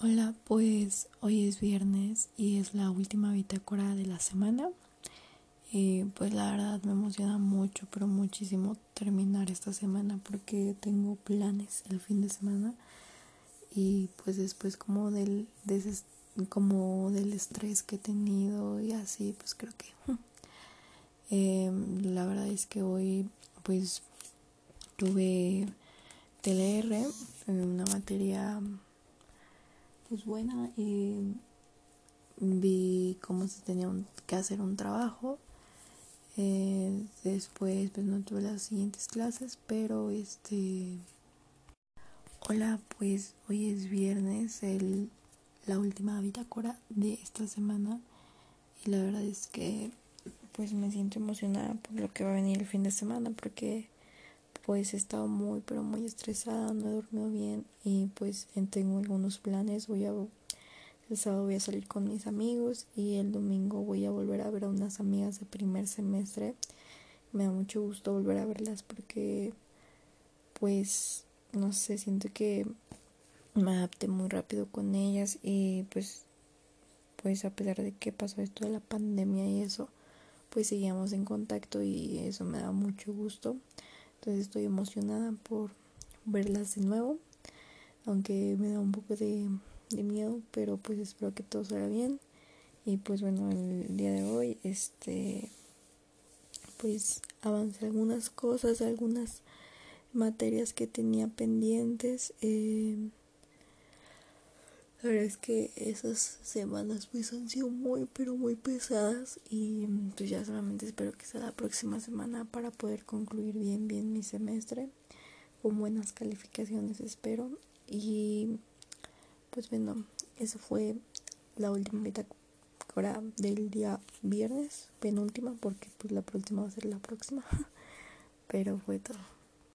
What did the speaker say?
Hola, pues hoy es viernes y es la última bitácora de la semana. Y pues la verdad me emociona mucho, pero muchísimo terminar esta semana porque tengo planes el fin de semana y pues después como del como del estrés que he tenido y así pues creo que em, la verdad es que hoy pues tuve TLR, una materia pues buena y vi cómo se tenía que hacer un trabajo. Eh, después pues no tuve las siguientes clases, pero este... Hola, pues hoy es viernes, el, la última bitácora de esta semana y la verdad es que pues me siento emocionada por lo que va a venir el fin de semana porque pues he estado muy pero muy estresada, no he dormido bien y pues tengo algunos planes, voy a el sábado voy a salir con mis amigos y el domingo voy a volver a ver a unas amigas de primer semestre. Me da mucho gusto volver a verlas porque pues no sé, siento que me adapté muy rápido con ellas y pues pues a pesar de que pasó esto de la pandemia y eso, pues seguíamos en contacto y eso me da mucho gusto. Entonces estoy emocionada por verlas de nuevo, aunque me da un poco de, miedo, pero pues espero que todo salga bien. Y pues bueno, el día de hoy, este, pues avancé algunas cosas, algunas materias que tenía pendientes. Eh, la verdad es que esas semanas pues han sido muy pero muy pesadas y pues ya solamente espero que sea la próxima semana para poder concluir bien bien mi semestre con buenas calificaciones espero. Y pues bueno eso fue la última bitácora del día viernes penúltima porque pues la próxima va a ser la próxima pero fue todo